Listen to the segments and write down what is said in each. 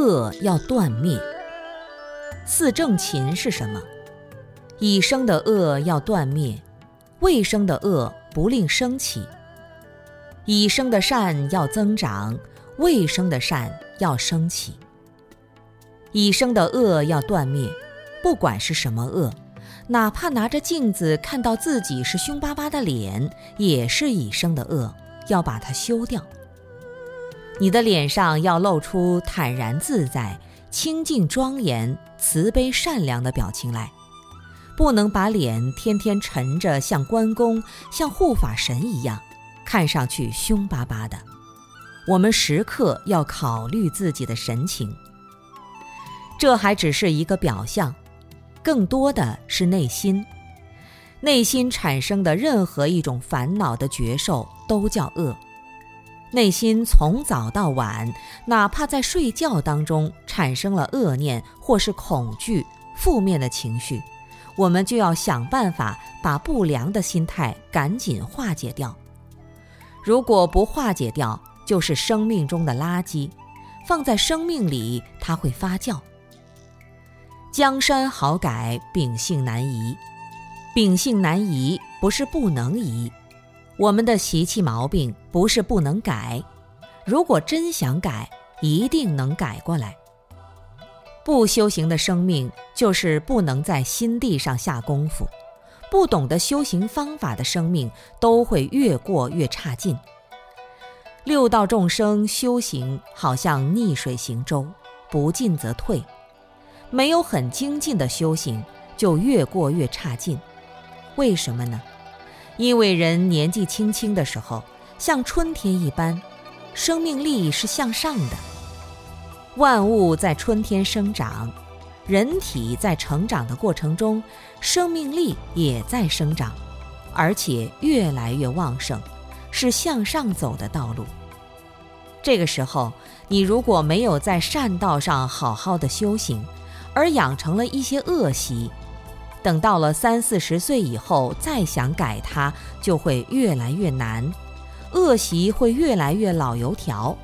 恶要断灭。四正勤是什么？已生的恶要断灭，未生的恶不令升起；已生的善要增长，未生的善要升起。已生的恶要断灭，不管是什么恶，哪怕拿着镜子看到自己是凶巴巴的脸，也是已生的恶，要把它修掉。你的脸上要露出坦然自在、清净庄严、慈悲善良的表情来，不能把脸天天沉着，像关公、像护法神一样，看上去凶巴巴的。我们时刻要考虑自己的神情。这还只是一个表象，更多的是内心。内心产生的任何一种烦恼的觉受，都叫恶。内心从早到晚，哪怕在睡觉当中产生了恶念或是恐惧、负面的情绪，我们就要想办法把不良的心态赶紧化解掉。如果不化解掉，就是生命中的垃圾，放在生命里它会发酵。江山好改，秉性难移。秉性难移不是不能移。我们的习气毛病不是不能改，如果真想改，一定能改过来。不修行的生命就是不能在心地上下功夫，不懂得修行方法的生命都会越过越差劲。六道众生修行好像逆水行舟，不进则退，没有很精进的修行就越过越差劲。为什么呢？因为人年纪轻轻的时候，像春天一般，生命力是向上的。万物在春天生长，人体在成长的过程中，生命力也在生长，而且越来越旺盛，是向上走的道路。这个时候，你如果没有在善道上好好的修行，而养成了一些恶习，等到了三四十岁以后，再想改它，就会越来越难，恶习会越来越老油条，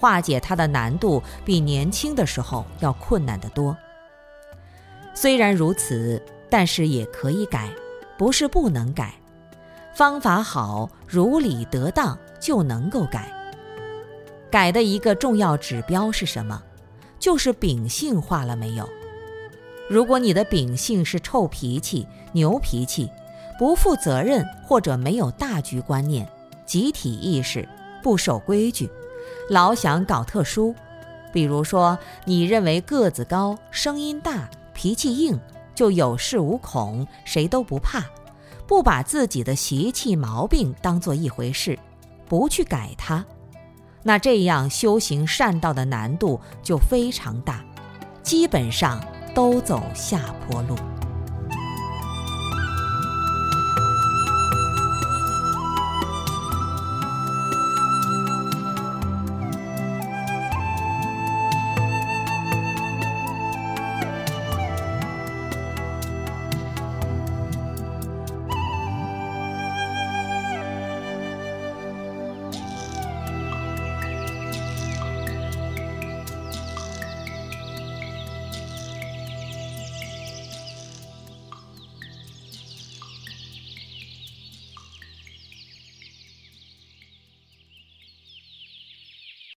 化解它的难度比年轻的时候要困难得多。虽然如此，但是也可以改，不是不能改，方法好，如理得当就能够改。改的一个重要指标是什么？就是秉性化了没有。如果你的秉性是臭脾气、牛脾气，不负责任或者没有大局观念、集体意识、不守规矩，老想搞特殊，比如说你认为个子高、声音大、脾气硬就有恃无恐，谁都不怕，不把自己的习气毛病当做一回事，不去改它，那这样修行善道的难度就非常大，基本上。都走下坡路。